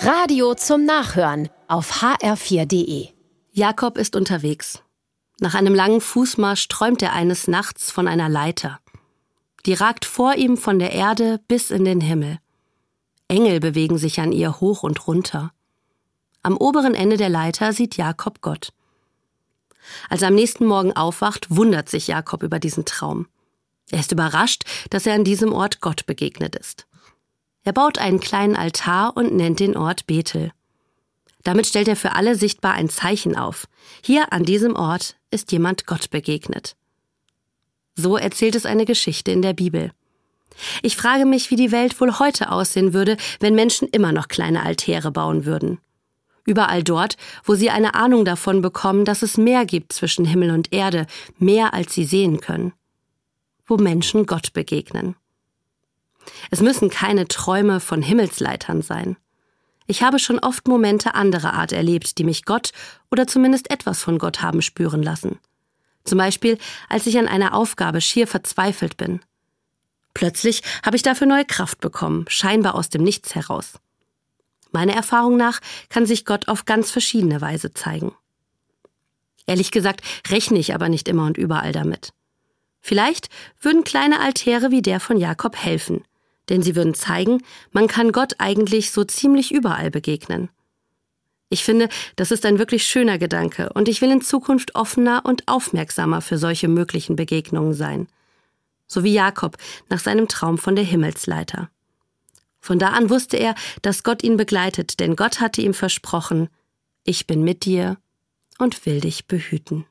Radio zum Nachhören auf hr4.de. Jakob ist unterwegs. Nach einem langen Fußmarsch träumt er eines Nachts von einer Leiter. Die ragt vor ihm von der Erde bis in den Himmel. Engel bewegen sich an ihr hoch und runter. Am oberen Ende der Leiter sieht Jakob Gott. Als er am nächsten Morgen aufwacht, wundert sich Jakob über diesen Traum. Er ist überrascht, dass er an diesem Ort Gott begegnet ist. Er baut einen kleinen Altar und nennt den Ort Bethel. Damit stellt er für alle sichtbar ein Zeichen auf. Hier an diesem Ort ist jemand Gott begegnet. So erzählt es eine Geschichte in der Bibel. Ich frage mich, wie die Welt wohl heute aussehen würde, wenn Menschen immer noch kleine Altäre bauen würden. Überall dort, wo sie eine Ahnung davon bekommen, dass es mehr gibt zwischen Himmel und Erde, mehr als sie sehen können. Wo Menschen Gott begegnen. Es müssen keine Träume von Himmelsleitern sein. Ich habe schon oft Momente anderer Art erlebt, die mich Gott oder zumindest etwas von Gott haben spüren lassen. Zum Beispiel, als ich an einer Aufgabe schier verzweifelt bin. Plötzlich habe ich dafür neue Kraft bekommen, scheinbar aus dem Nichts heraus. Meiner Erfahrung nach kann sich Gott auf ganz verschiedene Weise zeigen. Ehrlich gesagt rechne ich aber nicht immer und überall damit. Vielleicht würden kleine Altäre wie der von Jakob helfen, denn sie würden zeigen, man kann Gott eigentlich so ziemlich überall begegnen. Ich finde, das ist ein wirklich schöner Gedanke und ich will in Zukunft offener und aufmerksamer für solche möglichen Begegnungen sein. So wie Jakob nach seinem Traum von der Himmelsleiter. Von da an wusste er, dass Gott ihn begleitet, denn Gott hatte ihm versprochen, ich bin mit dir und will dich behüten.